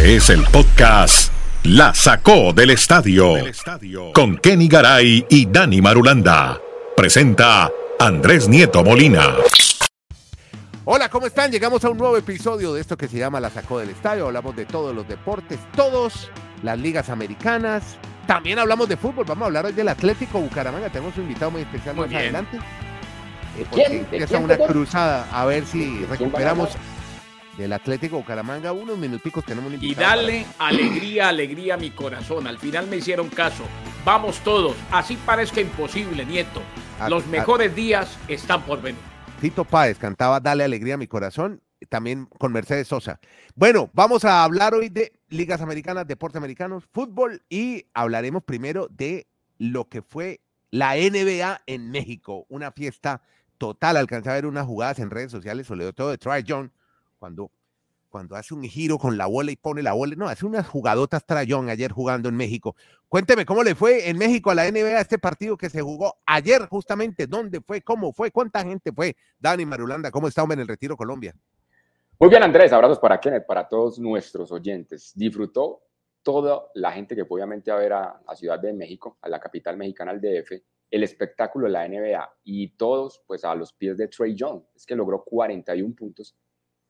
Este es el podcast La Sacó del Estadio con Kenny Garay y Dani Marulanda. Presenta Andrés Nieto Molina. Hola, ¿cómo están? Llegamos a un nuevo episodio de esto que se llama La Sacó del Estadio. Hablamos de todos los deportes, todos, las ligas americanas. También hablamos de fútbol. Vamos a hablar hoy del Atlético Bucaramanga. Tenemos un invitado muy especial Muy más bien. adelante. ¿De Porque quién? ¿De empieza quién, una perdón? cruzada a ver si recuperamos? Del Atlético Bucaramanga. Unos minuticos tenemos un Y dale alegría, alegría a mi corazón. Al final me hicieron caso. Vamos todos. Así parezca imposible, Nieto. A- Los a- mejores días están por venir. Tito Páez cantaba Dale Alegría a mi corazón, también con Mercedes Sosa. Bueno, vamos a hablar hoy de ligas americanas, deportes americanos, fútbol y hablaremos primero de lo que fue la NBA en México, una fiesta total. Alcancé a ver unas jugadas en redes sociales, sobre todo de Trae Young, cuando, cuando hace un giro con la bola y pone la bola. No, hace unas jugadotas Trae Young ayer jugando en México. Cuénteme cómo le fue en México a la NBA este partido que se jugó ayer justamente, dónde fue, cómo fue, cuánta gente fue. Dani Marulanda, ¿cómo está hombre en el Retiro Colombia? Muy bien, Andrés. Abrazos para Kenneth, para todos nuestros oyentes. Disfrutó toda la gente que obviamente a ver a, a Ciudad de México, a la capital mexicana, al DF, el espectáculo de la NBA y todos pues a los pies de Trey Young. Es que logró 41 puntos.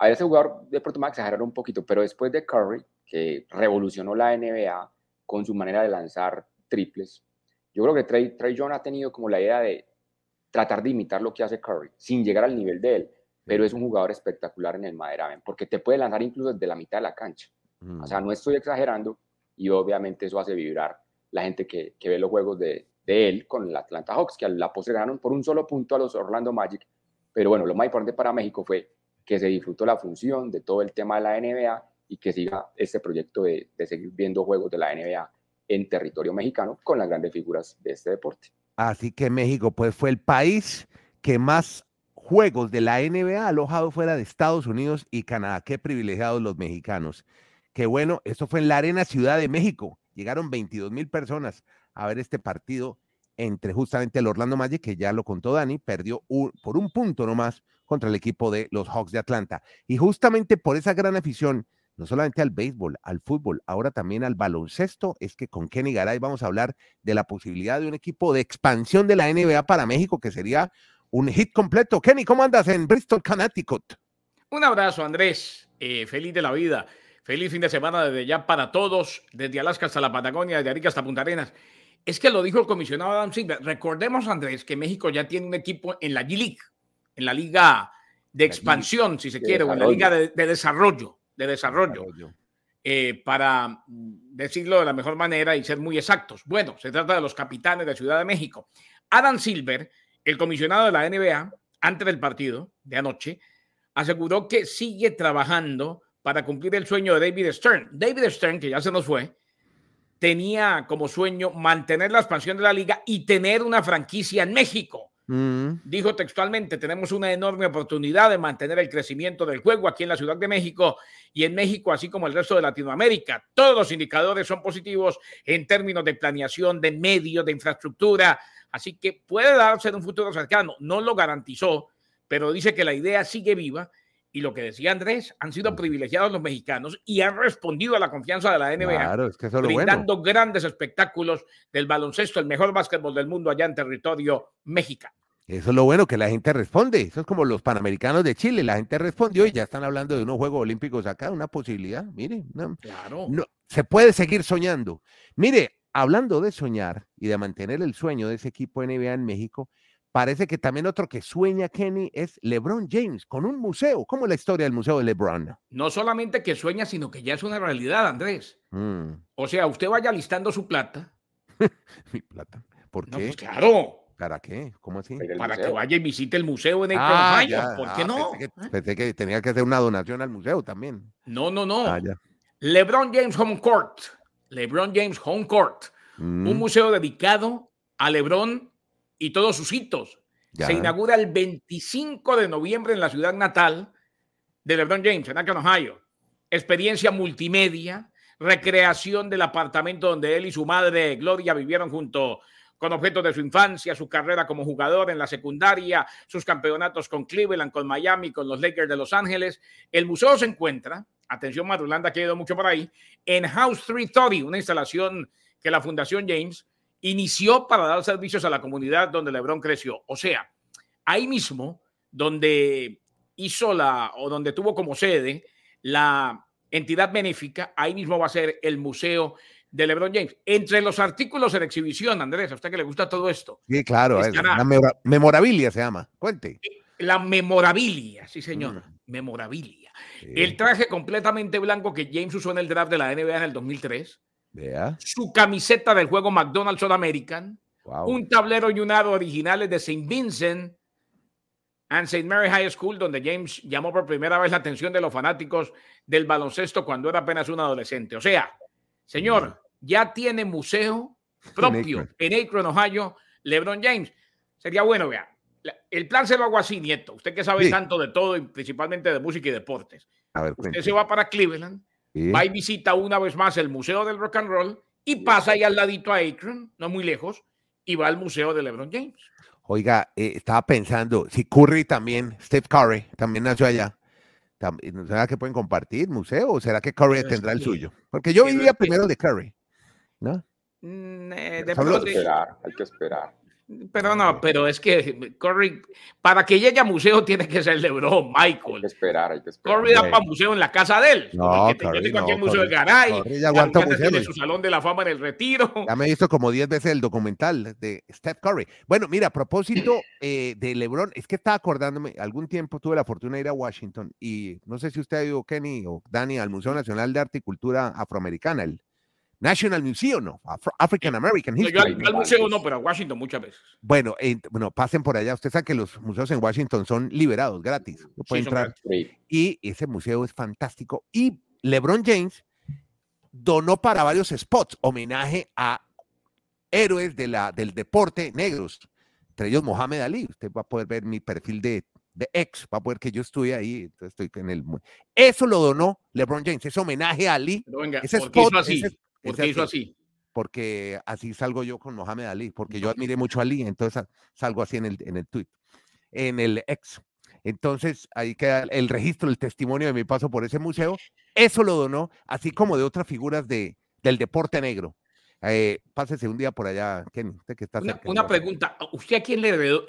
A ese jugador de pronto me exageraron un poquito, pero después de Curry, que revolucionó la NBA con su manera de lanzar triples, yo creo que Trey, Trey Young ha tenido como la idea de tratar de imitar lo que hace Curry, sin llegar al nivel de él pero es un jugador espectacular en el Maderamen, porque te puede lanzar incluso desde la mitad de la cancha. Mm. O sea, no estoy exagerando y obviamente eso hace vibrar la gente que, que ve los juegos de, de él con el Atlanta Hawks, que a la postre ganaron por un solo punto a los Orlando Magic. Pero bueno, lo más importante para México fue que se disfrutó la función de todo el tema de la NBA y que siga este proyecto de, de seguir viendo juegos de la NBA en territorio mexicano con las grandes figuras de este deporte. Así que México pues fue el país que más juegos de la NBA alojado fuera de Estados Unidos y Canadá. Qué privilegiados los mexicanos. Qué bueno, eso fue en la Arena Ciudad de México. Llegaron 22 mil personas a ver este partido entre justamente el Orlando Magic, que ya lo contó Dani, perdió por un punto nomás contra el equipo de los Hawks de Atlanta. Y justamente por esa gran afición, no solamente al béisbol, al fútbol, ahora también al baloncesto, es que con Kenny Garay vamos a hablar de la posibilidad de un equipo de expansión de la NBA para México, que sería un hit completo. Kenny, ¿cómo andas en Bristol, Connecticut? Un abrazo, Andrés. Eh, feliz de la vida. Feliz fin de semana desde ya para todos, desde Alaska hasta la Patagonia, desde Arica hasta Punta Arenas. Es que lo dijo el comisionado Adam Silver. Recordemos, Andrés, que México ya tiene un equipo en la G-League, en la liga de expansión, si se quiere, o en la liga de, de desarrollo, de desarrollo. eh, para mm, decirlo de la mejor manera y ser muy exactos. Bueno, se trata de los capitanes de Ciudad de México. Adam Silver, el comisionado de la NBA, antes del partido de anoche, aseguró que sigue trabajando para cumplir el sueño de David Stern. David Stern, que ya se nos fue, tenía como sueño mantener la expansión de la liga y tener una franquicia en México. Mm, Dijo textualmente, tenemos una enorme oportunidad de mantener el crecimiento del juego aquí en la Ciudad de México y en México, así como el resto de Latinoamérica. Todos los indicadores son positivos en términos de planeación, de medios, de infraestructura. Así que puede darse en un futuro cercano. No lo garantizó, pero dice que la idea sigue viva. Y lo que decía Andrés, han sido privilegiados los mexicanos y han respondido a la confianza de la NBA claro, es que eso bueno. brindando grandes espectáculos del baloncesto, el mejor básquetbol del mundo allá en territorio mexicano. Eso es lo bueno, que la gente responde. Eso es como los Panamericanos de Chile. La gente respondió y ya están hablando de unos Juegos Olímpicos acá, una posibilidad. Mire, no, Claro. no, se puede seguir soñando. Mire, hablando de soñar y de mantener el sueño de ese equipo NBA en México, parece que también otro que sueña Kenny es LeBron James con un museo. ¿Cómo es la historia del museo de LeBron? No solamente que sueña, sino que ya es una realidad, Andrés. Mm, O sea, usted vaya listando su plata. mi plata. ¿Por No, qué? pues claro, ¿Para qué? ¿Cómo así? El para que vaya y visite el museo en Akron, Ah, ya. ¿Por qué Ah, no? Pensé que, pensé que tenía que hacer una donación al museo también. No, no, no. Ah, ya. LeBron James Home Court. LeBron James Home Court. Mm, Un museo dedicado a LeBron y todos sus hitos. ya. Se inaugura el 25 de noviembre en la ciudad natal de LeBron James, en Akron, Ohio. Experiencia multimedia, recreación del apartamento donde él y su madre Gloria vivieron junto con objetos de su infancia, su carrera como jugador en la secundaria, sus campeonatos con Cleveland, con Miami, con los Lakers de Los Ángeles. El museo se encuentra atención Madulanda, que ha ido mucho por ahí, en House 330, una instalación que la Fundación James inició para dar servicios a la comunidad donde LeBron creció. O sea, ahí mismo, donde hizo la, o donde tuvo como sede la entidad benéfica, ahí mismo va a ser el museo de LeBron James. Entre los artículos en exhibición, Andrés, a usted que le gusta todo esto. Sí, claro, es la memorabilia se llama. Cuente. La memorabilia, sí, señor. Mm. Memorabilia. El traje completamente blanco que James usó en el draft de la NBA en el 2003. Vea. Su camiseta del juego McDonald's All American. Un tablero y un aro originales de St. Vincent and St. Mary High School, donde James llamó por primera vez la atención de los fanáticos del baloncesto cuando era apenas un adolescente. O sea, señor, ya tiene museo propio en Akron, Ohio, LeBron James. Sería bueno, vea. El plan se lo hago así, Nieto. Usted que sabe tanto de todo, y principalmente de música y deportes. usted se va para Cleveland, va y visita una vez más el Museo del Rock and Roll y pasa ahí al ladito a Akron, no muy lejos, y va al Museo de LeBron James. Oiga, eh, estaba pensando, si Curry también, Steve Curry, también nació allá. ¿Será que pueden compartir museo o será que Curry tendrá el suyo? Porque yo vivía primero de Curry, ¿no? Mm, eh, hay que esperar, hay que esperar. Pero no, pero es que Curry, para que llegue a museo tiene que ser LeBron, Michael. Hay que esperar, hay que esperar. Curry da para museo en la casa de él. No, yo tengo aquí el museo del Garay. Tiene su salón de la fama en el retiro. Ya me he visto como 10 veces el documental de Steph Curry. Bueno, mira, a propósito eh, de LeBron, es que estaba acordándome, algún tiempo tuve la fortuna de ir a Washington y no sé si usted ha ido, Kenny o Dani, al Museo Nacional de Arte y Cultura Afroamericana, el National Museum, no, African American History. Al, museo no, pero a Washington muchas veces. Bueno, bueno, pasen por allá. Usted sabe que los museos en Washington son liberados, gratis. No puede entrar. Y ese museo es fantástico. Y LeBron James donó para varios spots homenaje a héroes de la, del deporte negros, entre ellos Mohamed Ali. Usted va a poder ver mi perfil de, de ex, va a poder que yo estoy ahí. Estoy en el. Eso lo donó LeBron James, ese homenaje a Ali. ese spot, así? ¿Por qué hizo así? Porque así salgo yo con Mohamed Ali, porque yo admiré mucho a Ali, entonces salgo así en el, en el tweet, en el ex. Entonces ahí queda el registro, el testimonio de mi paso por ese museo. Eso lo donó, así como de otras figuras de, del deporte negro. Eh, pásese un día por allá, Kenny, usted que está Una, una pregunta, ¿usted a quién, le heredó,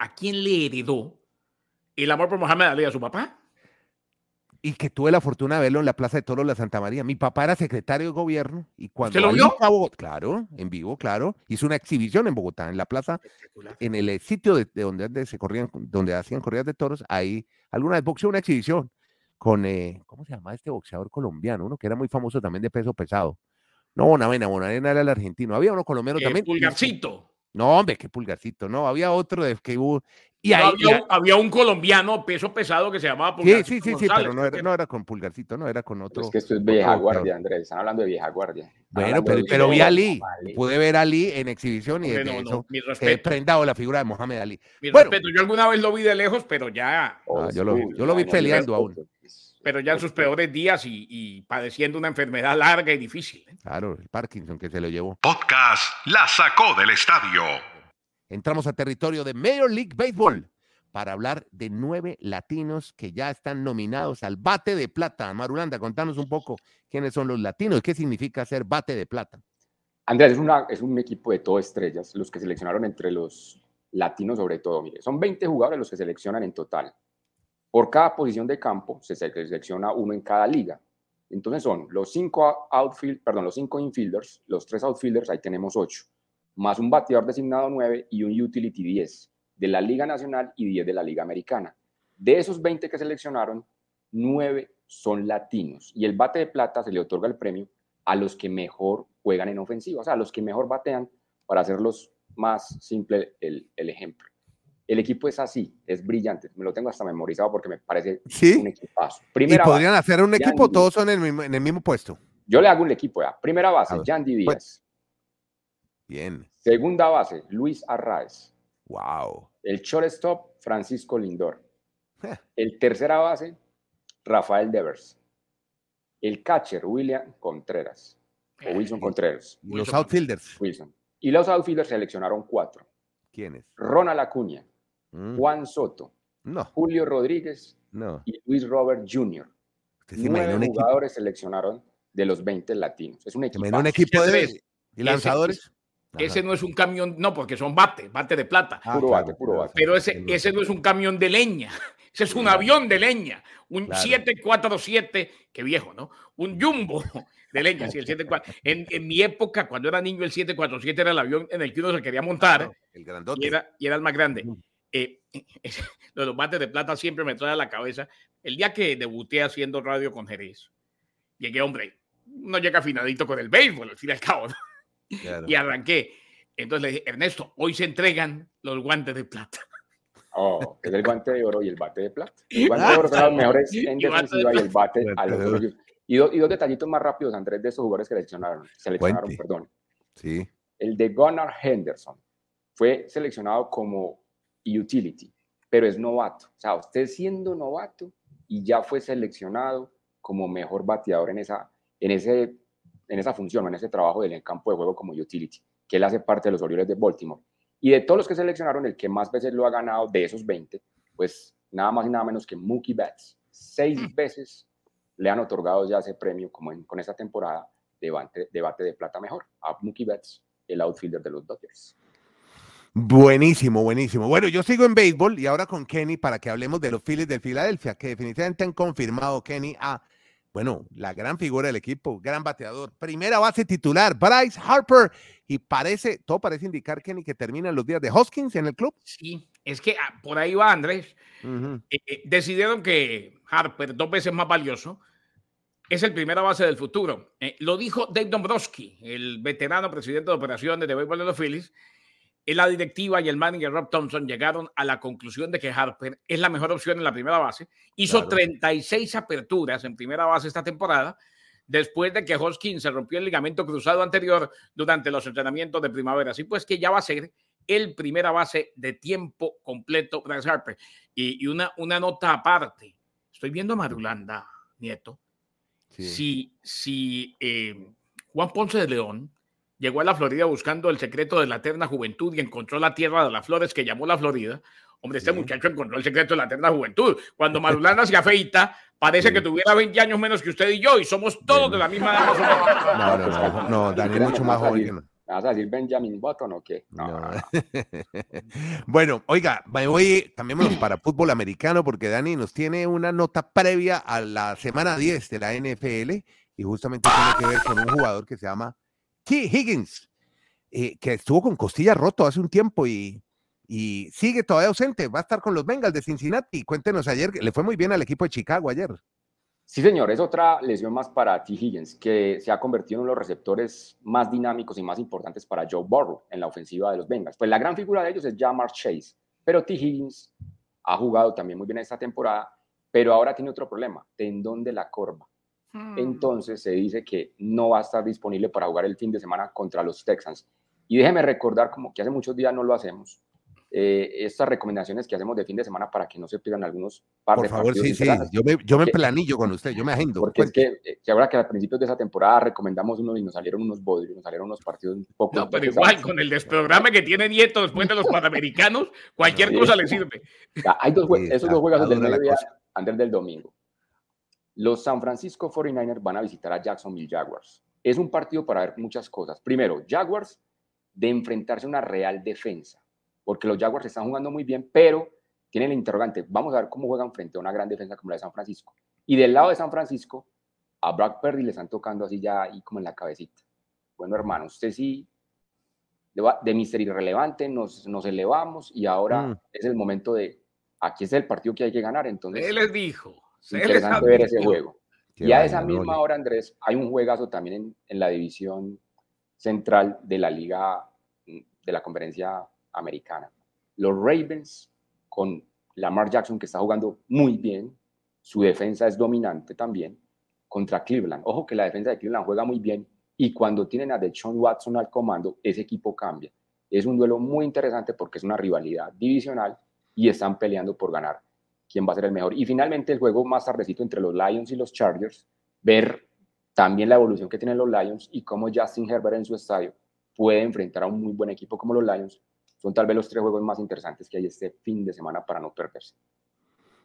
a quién le heredó el amor por Mohamed Ali? ¿A su papá? Y que tuve la fortuna de verlo en la Plaza de Toros de la Santa María. Mi papá era secretario de gobierno y cuando... ¿Se lo vio? claro, en vivo, claro. Hizo una exhibición en Bogotá, en la plaza, en el sitio de, donde, se corrían, donde hacían corridas de toros. Ahí alguna vez boxeó una exhibición con, eh, ¿cómo se llama este boxeador colombiano? Uno que era muy famoso también de peso pesado. No, Bonavena, Bonavena era el argentino. Había uno colombiano también. Pulgarcito. No, hombre, qué pulgarcito. No, había otro de que hubo. Y había, un colombiano peso pesado que se llamaba Pulgarcito. Sí, sí, sí, sí pero no era, no era, con Pulgarcito, no, era con otro. Es que esto es vieja guardia, Andrés. Están hablando de vieja guardia. bueno, pero, pero vi a Ali. Pude ver a Ali en exhibición y eso he prendado la figura de Mohamed Ali. Mi bueno, respeto. Yo alguna vez lo vi de lejos, pero ya. Ah, oh, yo, lo vi, yo lo vi peleando aún pero ya en sus peores días y, padeciendo una enfermedad larga y difícil. ¿eh? Claro, el Parkinson que se lo llevó. Podcast La Sacó del Estadio. Entramos a territorio de Major League Baseball para hablar de nueve latinos que ya están nominados al bate de plata. Marulanda, contanos un poco quiénes son los latinos, qué significa ser bate de plata. Andrés, es, un equipo de todo estrellas, los que seleccionaron entre los latinos sobre todo. Mire, son 20 jugadores los que seleccionan en total. Por cada posición de campo se selecciona uno en cada liga. Entonces son los cinco outfield, perdón, los cinco infielders, los tres outfielders, ahí tenemos ocho, más un bateador designado nueve y un utility 10 de la Liga Nacional y 10 de la Liga Americana. De esos 20 que seleccionaron, nueve son latinos y el bate de plata se le otorga el premio a los que mejor juegan en ofensiva, o sea, a los que mejor batean, para hacerlos más simple el ejemplo. El equipo es así, es brillante. Me lo tengo hasta memorizado porque me parece un equipazo. Primera ¿Y podrían hacer un equipo? ¿Todos son en el, mismo, puesto? Yo le hago un equipo ya. Primera base, Yandy pues, Díaz. Bien. Segunda base, Luis Arraez. Wow. El shortstop, Francisco Lindor. el tercera base, Rafael Devers. El catcher, William Contreras. O Wilson Contreras. los outfielders. Wilson. Y los outfielders seleccionaron cuatro. ¿Quiénes? Ronald Acuña. Mm. Juan Soto, no. Julio Rodríguez no. y Luis Robert Jr. Nueve jugadores seleccionaron de los 20 latinos. Es un equipo. un equipo de y lanzadores. Ese, no es un camión, no, porque son bate, bate de plata. Ah, puro bate, puro bate. Pero ese, ese no es un camión de leña. Ese es un avión de leña. Un 747, qué viejo, ¿no? Un jumbo de leña, sí, el 74. En, en, mi época, cuando era niño, el 747 era el avión en el que uno se quería montar. el grandote. Y era, y era el más grande. Eh, los bates de plata siempre me trae a la cabeza. El día que debuté haciendo radio con Jerez, llegué, hombre, no llega afinadito con el béisbol, al fin y al cabo. Y arranqué. Entonces le dije, Ernesto, hoy se entregan los guantes de plata. Oh, es el guante de oro y el bate de plata. El guante de oro son los mejores en defensiva y el bate a los y, y, dos detallitos más rápidos, Andrés, de esos jugadores que seleccionaron. Seleccionaron, perdón. Sí. El de Gunnar Henderson fue seleccionado como utility, pero es novato. O sea, usted siendo novato y ya fue seleccionado como mejor bateador en esa, en ese, en esa función, en ese trabajo del campo de juego como utility, que él hace parte de los Orioles de Baltimore. Y de todos los que seleccionaron, el que más veces lo ha ganado de esos 20, pues nada más y nada menos que Mookie Betts. Seis mm. veces le han otorgado ya ese premio, como con esta temporada, de bate, de bate de plata mejor, a Mookie Betts, el outfielder de los Dodgers. Buenísimo, buenísimo. Bueno, yo sigo en béisbol y ahora con Kenny para que hablemos de los Phillies de Filadelfia, que definitivamente han confirmado, Kenny, a, bueno, la gran figura del equipo, gran bateador, primera base titular, Bryce Harper, y parece, todo parece indicar, Kenny, que terminan los días de Hoskins en el club. Sí, es que ah, por ahí va Andrés. Eh, eh, decidieron que Harper, dos veces más valioso, es el primera base del futuro. Eh, lo dijo Dave Dombrowski, el veterano presidente de operaciones de béisbol de los Phillies, la directiva y el manager Rob Thompson llegaron a la conclusión de que Harper es la mejor opción en la primera base. Hizo 36 aperturas en primera base esta temporada, después de que Hoskins se rompió el ligamento cruzado anterior durante los entrenamientos de primavera. Así pues que ya va a ser el primera base de tiempo completo Bryce Harper. Y, una, una nota aparte, estoy viendo a Marulanda, nieto. Si, si eh, Juan Ponce de León llegó a la Florida buscando el secreto de la eterna juventud y encontró la tierra de las flores que llamó la Florida. Hombre, este muchacho encontró el secreto de la eterna juventud. Cuando Marulanda se afeita, parece que tuviera 20 años menos que usted y yo, y somos todos de la misma edad. No, no, no, no, Dani mucho más joven. vas a decir Benjamin Button o qué? bueno, oiga, me voy, cambiémonos para fútbol americano porque Dani nos tiene una nota previa a la semana 10 de la NFL y justamente tiene que ver con un jugador que se llama. Higgins, eh, que estuvo con costilla roto hace un tiempo y, sigue todavía ausente. Va a estar con los Bengals de Cincinnati. Cuéntenos ayer, le fue muy bien al equipo de Chicago ayer. Sí, señor, es otra lesión más para T. Higgins, que se ha convertido en uno de los receptores más dinámicos y más importantes para Joe Burrow en la ofensiva de los Bengals. Pues la gran figura de ellos es Jamar Chase, pero T. Higgins ha jugado también muy bien esta temporada, pero ahora tiene otro problema, tendón de la corva. Mm. Entonces se dice que no va a estar disponible para jugar el fin de semana contra los Texans. Y déjeme recordar, como que hace muchos días no lo hacemos, eh, estas recomendaciones que hacemos de fin de semana para que no se pierdan algunos par Por favor, sí, sí, yo me, yo me planillo con usted, yo me agendo. Porque es que, eh, que, ahora que a principios de esa temporada recomendamos unos y nos salieron unos bodrios, nos salieron unos partidos un poco... No, pero igual, con el desprograma que tiene Nieto después de los panamericanos, cualquier cosa le sirve. hay dos, esos dos juegos del mediodía, antes del domingo. Los San Francisco 49ers van a visitar a Jacksonville Jaguars. Es un partido para ver muchas cosas. Primero, Jaguars de enfrentarse a una real defensa, porque los Jaguars están jugando muy bien, pero tienen el interrogante. Vamos a ver cómo juegan frente a una gran defensa como la de San Francisco. Y del lado de San Francisco, a Brock Purdy le están tocando así ya ahí como en la cabecita. Bueno, hermano, usted sí, de, de Mister Irrelevante nos, nos elevamos y ahora mm. es el momento de, aquí es el partido que hay que ganar. Entonces, él les dijo interesante ver ese juego. y a esa misma hora, Andrés, hay un juegazo también en, la división central de la liga de la conferencia americana. Los Ravens con Lamar Jackson, que está jugando muy bien, su defensa es dominante también, contra Cleveland. Ojo que la defensa de Cleveland juega muy bien y cuando tienen a Deshaun Watson al comando, ese equipo cambia. Es un duelo muy interesante porque es una rivalidad divisional y están peleando por ganar quién va a ser el mejor. Y finalmente el juego más tardecito entre los Lions y los Chargers, ver también la evolución que tienen los Lions y cómo Justin Herbert en su estadio puede enfrentar a un muy buen equipo como los Lions. Son tal vez los tres juegos más interesantes que hay este fin de semana para no perderse.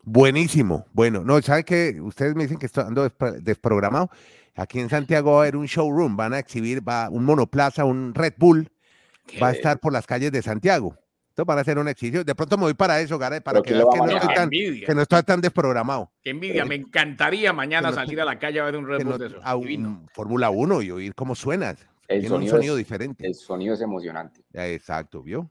Buenísimo. Bueno, no, ¿sabe que Ustedes me dicen que estoy ando desprogramado. Aquí en Santiago va a haber un showroom, van a exhibir va, un monoplaza, un Red Bull, va a estar por las calles de Santiago. Esto para hacer un exhibición. De pronto me voy para eso, Garay, para que, que, no que no estoy tan desprogramado. Qué envidia, me encantaría mañana salir a la calle a ver un Red Bull de eso. A un Fórmula 1 y oír cómo suena. El Tiene un sonido diferente. El sonido es emocionante. Exacto, ¿vio?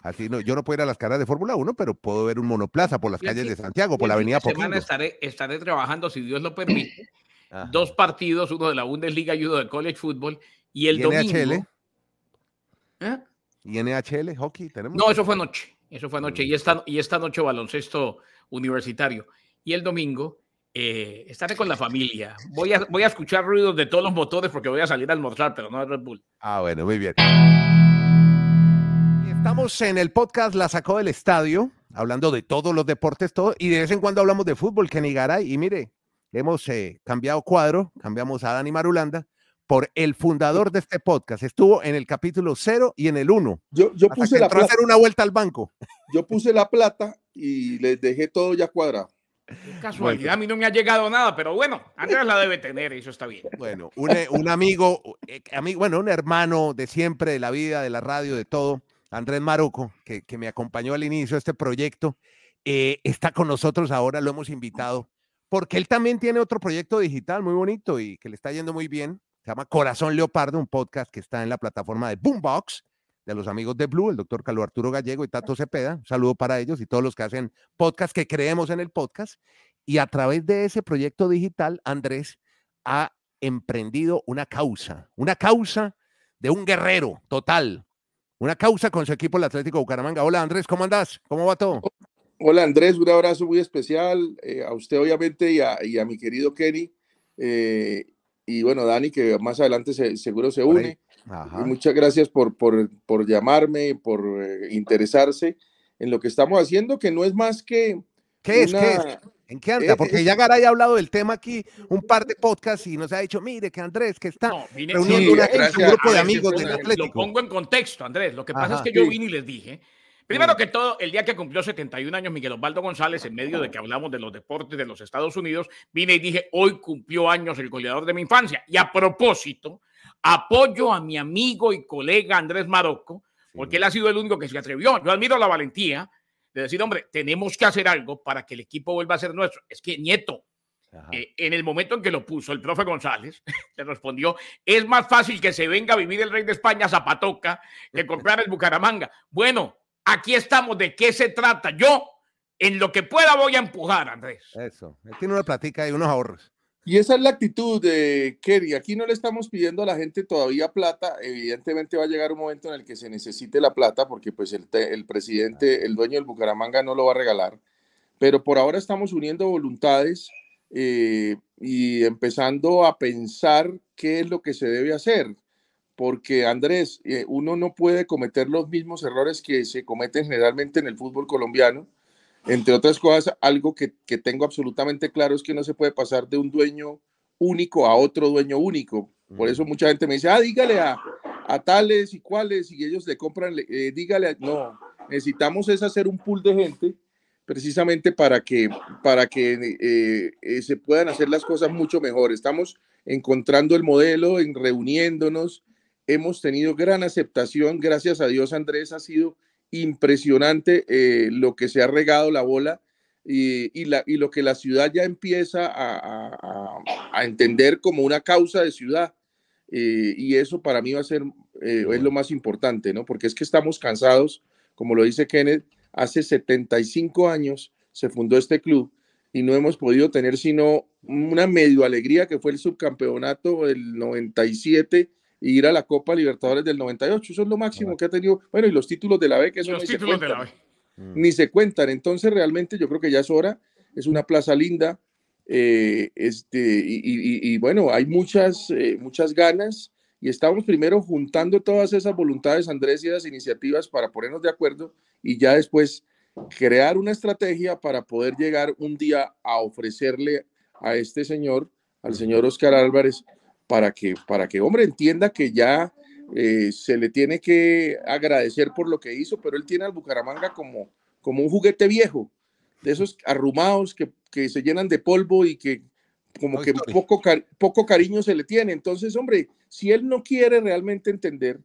Así no, yo no puedo ir a las caras de Fórmula 1, pero puedo ver un monoplaza por las calles de Santiago, por la avenida semana estaré, estaré trabajando, si Dios lo permite, dos partidos, uno de la Bundesliga y uno de College Football, y el domingo... NHL? ¿Eh? ¿Y NHL, hockey? ¿tenemos? No, eso fue anoche, eso fue anoche, y esta, y esta noche baloncesto universitario. Y el domingo eh, estaré con la familia. Voy a, voy a escuchar ruidos de todos los motores porque voy a salir a almorzar, pero no de Red Bull. Ah, bueno, muy bien. Estamos en el podcast La Sacó del Estadio, hablando de todos los deportes, todo, y de vez en cuando hablamos de fútbol, Kenny Garay, y mire, hemos eh, cambiado cuadro, cambiamos a Dani Marulanda por el fundador de este podcast. Estuvo en el capítulo 0 y en el 1. Yo, yo puse la plata. a hacer una vuelta al banco. Yo puse la plata y les dejé todo ya cuadrado. casualidad, a mí no me ha llegado nada, pero bueno, Andrés la debe tener, eso está bien. Bueno, un, eh, un amigo, eh, amigo, bueno, un hermano de siempre, de la vida, de la radio, de todo, Andrés Maroco, que, me acompañó al inicio de este proyecto, eh, está con nosotros ahora, lo hemos invitado, porque él también tiene otro proyecto digital muy bonito y que le está yendo muy bien. Se llama Corazón Leopardo, un podcast que está en la plataforma de Boombox de los amigos de Blue, el doctor Carlos Arturo Gallego y Tato Cepeda. Un saludo para ellos y todos los que hacen podcast, que creemos en el podcast. Y a través de ese proyecto digital, Andrés ha emprendido una causa, una causa de un guerrero total, una causa con su equipo el Atlético Bucaramanga. Hola Andrés, ¿cómo andás? ¿Cómo va todo? Hola Andrés, un abrazo muy especial eh, a usted obviamente y a, mi querido Kenny. Eh, y bueno, Dani, que más adelante seguro se une. muchas gracias por, por, por llamarme, por eh, interesarse en lo que estamos haciendo, que no es más que... ¿Qué es? ¿Qué es? ¿En qué anda? Porque ya Garay ha hablado del tema aquí un par de podcasts y nos ha dicho, mire que Andrés, que está reuniendo un grupo de amigos del Atlético. Lo pongo en contexto, Andrés. Lo que pasa es que yo vine y les dije, primero que todo, el día que cumplió 71 años Miguel Osvaldo González, en medio de que hablamos de los deportes de los Estados Unidos, vine y dije, hoy cumplió años el goleador de mi infancia. Y a propósito, apoyo a mi amigo y colega Andrés Marocco, porque él ha sido el único que se atrevió. Yo admiro la valentía de decir, hombre, tenemos que hacer algo para que el equipo vuelva a ser nuestro. Es que Nieto, eh, en el momento en que lo puso el profe González, le respondió, es más fácil que se venga a vivir el rey de España Zapatoca que comprar el Bucaramanga. Bueno, aquí estamos, ¿de qué se trata? Yo, en lo que pueda, voy a empujar, Andrés. Eso, tiene una platica y unos ahorros. Y esa es la actitud de Kerry. Aquí no le estamos pidiendo a la gente todavía plata. Evidentemente va a llegar un momento en el que se necesite la plata porque pues el, el presidente, el dueño del Bucaramanga no lo va a regalar. Pero por ahora estamos uniendo voluntades eh, y empezando a pensar qué es lo que se debe hacer. Porque Andrés, eh, uno no puede cometer los mismos errores que se cometen generalmente en el fútbol colombiano entre otras cosas, algo que, tengo absolutamente claro es que no se puede pasar de un dueño único a otro dueño único. Por eso mucha gente me dice, ah, dígale a, tales y cuales, y ellos le compran, eh, dígale, no, necesitamos es hacer un pool de gente precisamente para que, para que eh, eh, se puedan hacer las cosas mucho mejor. Estamos encontrando el modelo, en reuniéndonos, hemos tenido gran aceptación, gracias a Dios Andrés ha sido impresionante eh, lo que se ha regado la bola y, la, y, lo que la ciudad ya empieza a, entender como una causa de ciudad. Eh, y eso para mí va a ser, eh, es lo más importante, ¿no? Porque es que estamos cansados, como lo dice Kenneth, hace 75 años se fundó este club y no hemos podido tener sino una medio alegría que fue el subcampeonato del 97 ir a la Copa Libertadores del 98. Eso es lo máximo que ha tenido. Bueno, y los títulos de la B, que eso los títulos de la B. Ni se cuentan. Entonces, realmente yo creo que ya es hora. Es una plaza linda. Eh, este, y, bueno, hay muchas, eh, muchas ganas y estamos primero juntando todas esas voluntades, Andrés, y esas iniciativas para ponernos de acuerdo y ya después crear una estrategia para poder llegar un día a ofrecerle a este señor, al señor Oscar Álvarez, para que, para que hombre, entienda que ya eh, se le tiene que agradecer por lo que hizo, pero él tiene al Bucaramanga como, como un juguete viejo. de esos arrumados que, que se llenan de polvo y que como que poco, poco cariño se le tiene. Entonces, hombre, si él no quiere realmente entender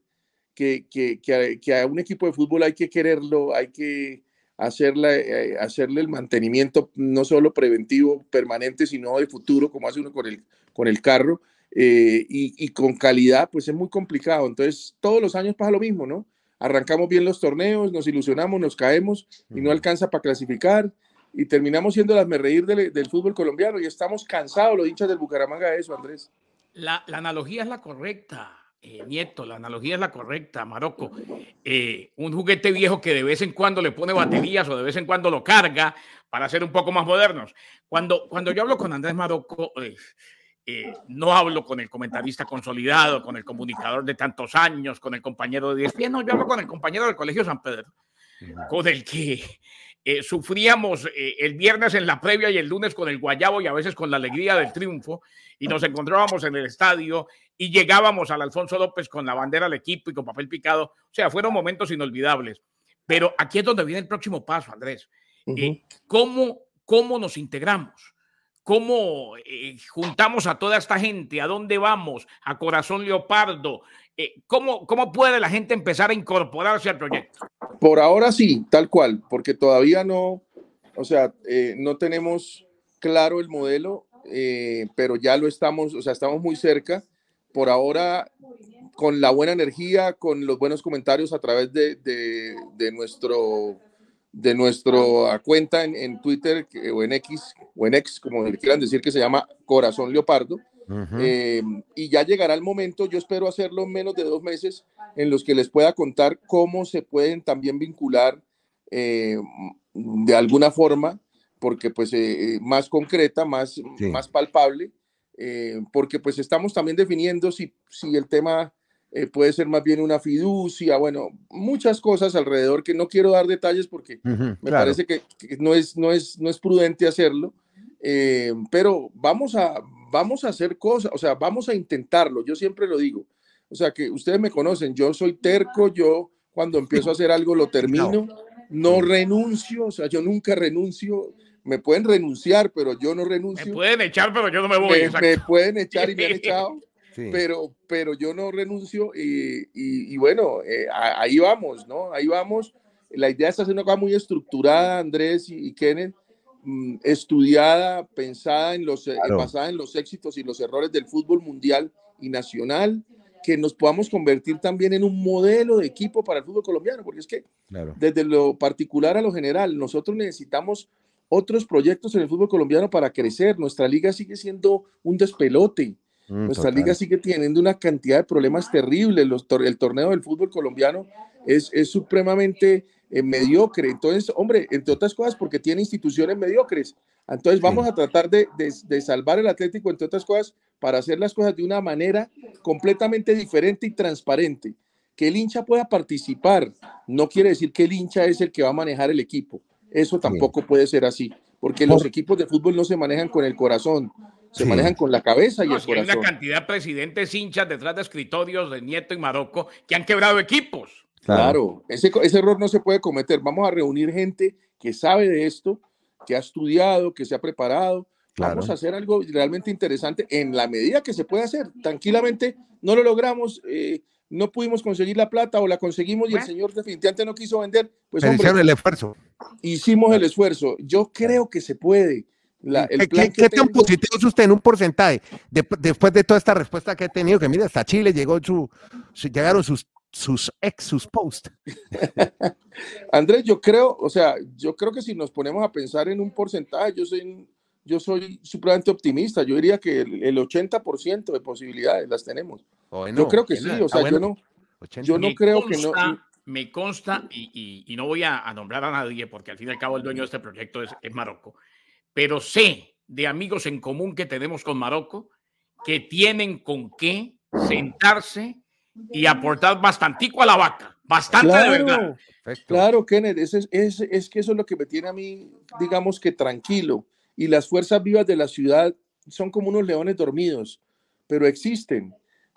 que, que, que, a, un equipo de fútbol hay que quererlo, hay que hacerle, eh, hacerle el mantenimiento no solo preventivo, permanente, sino de futuro, como hace uno con el, con el carro, eh, y, y, con calidad, pues es muy complicado. Entonces, todos los años pasa lo mismo, ¿no? Arrancamos bien los torneos, nos ilusionamos, nos caemos y no alcanza para clasificar y terminamos siendo las me reír del, del, fútbol colombiano y estamos cansados los hinchas del Bucaramanga de eso, Andrés. La, la analogía es la correcta. Eh, Nieto, la analogía es la correcta, Marocco. Eh, un juguete viejo que de vez en cuando le pone baterías o de vez en cuando lo carga para ser un poco más modernos. Cuando, cuando yo hablo con Andrés Marocco, eh, no hablo con el comentarista consolidado, con el comunicador de tantos años, con el compañero de 10 no, yo hablo con el compañero del Colegio San Pedro, con el que sufríamos el viernes en la previa y el lunes con el guayabo y a veces con la alegría del triunfo y nos encontrábamos en el estadio y llegábamos al Alfonso López con la bandera del equipo y con papel picado. O sea, fueron momentos inolvidables. Pero aquí es donde viene el próximo paso, Andrés. Eh, ¿cómo, ¿Cómo nos integramos? ¿Cómo eh, juntamos a toda esta gente? ¿A dónde vamos? ¿A Corazón Leopardo? Eh, ¿cómo, ¿Cómo puede la gente empezar a incorporarse al proyecto? Por ahora sí, tal cual, porque todavía no, o sea, no tenemos claro el modelo, pero ya lo estamos, o sea, estamos muy cerca por ahora con la buena energía, con los buenos comentarios a través de, de, nuestro de nuestra cuenta en, Twitter o en X o en X, como le quieran decir, que se llama Corazón Leopardo. Eh, y ya llegará el momento, yo espero hacerlo en menos de dos meses, en los que les pueda contar cómo se pueden también vincular eh, de alguna forma, porque pues eh, más concreta, más, más palpable, porque pues estamos también definiendo si, si el tema eh, puede ser más bien una fiducia, bueno, muchas cosas alrededor que no quiero dar detalles porque me parece que, no, es, no, es, no es prudente hacerlo, eh, pero vamos a, vamos a hacer cosas, o sea, vamos a intentarlo, yo siempre lo digo, o sea, que ustedes me conocen, yo soy terco, yo cuando empiezo a hacer algo lo termino, no renuncio, o sea, yo nunca renuncio, me pueden renunciar, pero yo no renuncio. Me pueden echar, pero yo no me voy. Me, pueden echar y me han echado, pero, pero yo no renuncio y, y, bueno, eh, ahí vamos, ¿no? Ahí vamos. La idea es hacer una cosa muy estructurada, Andrés y, Kenneth, mm, estudiada, pensada en los, eh, basada en los éxitos y los errores del fútbol mundial y nacional, que nos podamos convertir también en un modelo de equipo para el fútbol colombiano, porque es que desde lo particular a lo general, nosotros necesitamos otros proyectos en el fútbol colombiano para crecer. Nuestra liga sigue siendo un despelote. Mm, Nuestra liga sigue teniendo una cantidad de problemas terribles. el torneo del fútbol colombiano es, es supremamente eh, mediocre. Entonces, hombre, entre otras cosas, porque tiene instituciones mediocres. Entonces, vamos a tratar de, de, salvar el Atlético, entre otras cosas, para hacer las cosas de una manera completamente diferente y transparente. Que el hincha pueda participar no quiere decir que el hincha es el que va a manejar el equipo. Eso tampoco puede ser así, porque los equipos de fútbol no se manejan con el corazón, se manejan con la cabeza y el corazón. Hay una cantidad de presidentes hinchas detrás de escritorios de Nieto y Marocco que han quebrado equipos. Claro, ese, ese error no se puede cometer. Vamos a reunir gente que sabe de esto, que ha estudiado, que se ha preparado. Vamos a hacer algo realmente interesante en la medida que se puede hacer. Tranquilamente, no lo logramos. Eh, no pudimos conseguir la plata o la conseguimos y el señor definitivamente no quiso vender, pues hombre, el esfuerzo. Hicimos el esfuerzo. Yo creo que se puede. ¿Qué, tan positivo es usted en un porcentaje después de toda esta respuesta que he tenido? Que mira, hasta Chile llegó su, llegaron sus sus ex, sus posts. Andrés, yo creo, o sea, yo creo que si nos ponemos a pensar en un porcentaje, yo soy, yo soy supremamente optimista. Yo diría que el 80% de posibilidades las tenemos yo creo que sí, o sea, yo no, yo no creo que no. Me consta, y, y, no voy a, nombrar a nadie, porque al fin y al cabo el dueño de este proyecto es, es Marocco, pero sé de amigos en común que tenemos con Marocco que tienen con qué sentarse y aportar bastantico a la vaca, bastante de verdad. Claro, Kenneth, es, es, es, que eso es lo que me tiene a mí, digamos que tranquilo. Y las fuerzas vivas de la ciudad son como unos leones dormidos, pero existen.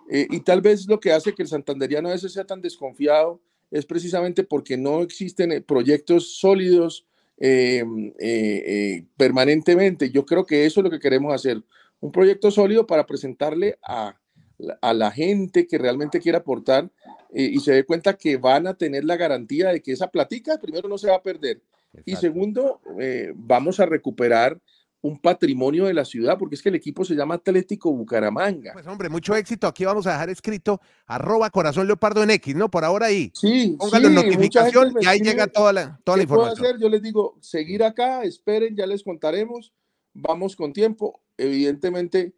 Eh, y tal vez lo que hace que el santanderiano a veces sea tan desconfiado es precisamente porque no existen eh, proyectos sólidos eh, permanentemente. Yo creo que eso es lo que queremos hacer. Un proyecto sólido para presentarle a, a la gente que realmente quiere aportar y se dé cuenta que van a tener la garantía de que esa platica primero no se va a perder. Y segundo, vamos a recuperar un patrimonio de la ciudad, porque es que el equipo se llama Atlético Bucaramanga. Pues hombre, mucho éxito. Aquí vamos a dejar escrito arroba corazón leopardo en X, ¿no? Por ahora ahí. Sí, Póngalo en notificación y ahí llega toda la, toda la información. Puedo hacer? Yo les digo, seguir acá, esperen, ya les contaremos. Vamos con tiempo. Evidentemente,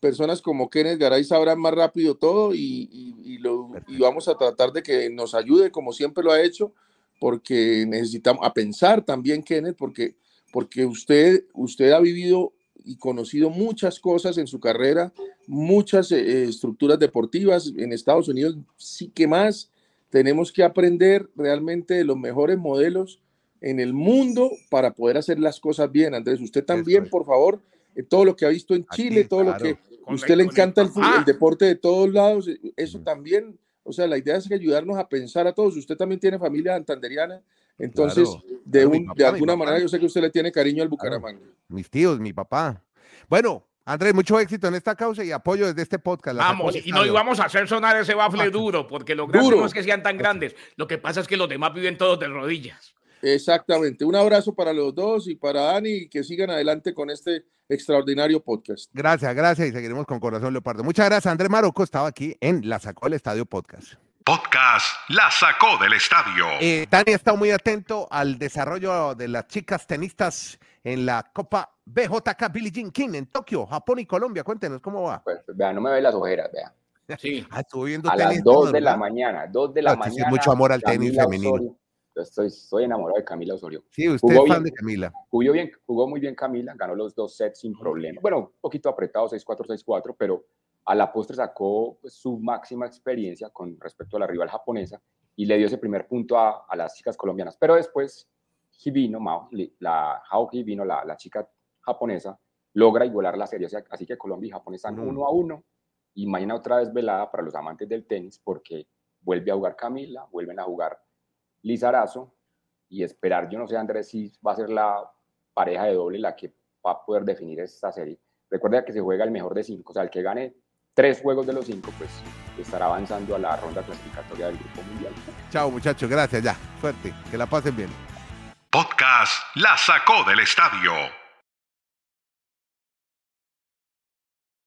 personas como Kenneth Garay sabrán más rápido todo y, y, lo, y vamos a tratar de que nos ayude, como siempre lo ha hecho, porque necesitamos a pensar también, Kenneth, porque porque usted, usted ha vivido y conocido muchas cosas en su carrera, muchas eh, estructuras deportivas en Estados Unidos, sí que más. Tenemos que aprender realmente de los mejores modelos en el mundo para poder hacer las cosas bien. Andrés, usted también, por favor, eh, todo lo que ha visto en Chile, todo lo que usted le encanta el, el, deporte de todos lados, eh, eso también, o sea, la idea es que ayudarnos a pensar a todos. Usted también tiene familia santanderiana entonces, de, un, de alguna manera, yo sé que usted le tiene cariño al Bucaramanga. Mis tíos, mi papá. Bueno, Andrés, mucho éxito en esta causa y apoyo desde este podcast. Vamos, y no íbamos a hacer sonar ese bafle duro, porque lo grande no es que sean tan grandes. Lo que pasa es que los demás viven todos de rodillas. Exactamente. Un abrazo para los dos y para Dani y que sigan adelante con este extraordinario podcast. Gracias, gracias y seguiremos con Corazón Leopardo. Muchas gracias. Andrés Maroco estaba aquí en La Sacó del Estadio Podcast podcast La Sacó del Estadio. Eh, Dani ha estado muy atento al desarrollo de las chicas tenistas en la Copa BJK Billie Jean King en Tokio, Japón y Colombia. Cuéntenos cómo va. Pues, vea, no me ve las ojeras, vea. Sí. Ah, viendo a las 2 de la mañana, 2 de la mañana. mucho amor al tenis femenino. Yo estoy, estoy enamorado de Camila Osorio. Sí, usted es fan de Camila. Jugó, bien, jugó muy bien Camila, ganó los dos sets sin problema. Bueno, un poquito apretado, 6-4, 6-4, pero a la postre sacó pues, su máxima experiencia con respecto a la rival japonesa y le dio ese primer punto a, las chicas colombianas. Pero después, Hibino, Mao, la Hao Hibino, la, la chica japonesa, logra igualar la serie. así que Colombia y Japón están uno a uno. Y mañana otra vez velada para los amantes del tenis porque vuelve a jugar Camila, vuelven a jugar Lizarazo y esperar, yo no sé, Andrés, si va a ser la pareja de doble la que va a poder definir esta serie. Recuerda que se juega el mejor de cinco, o sea, el que gane tres juegos de los cinco, pues estará avanzando a la ronda clasificatoria del Grupo Mundial. Chao muchachos, gracias ya, suerte, que la pasen bien. Podcast La Sacó del Estadio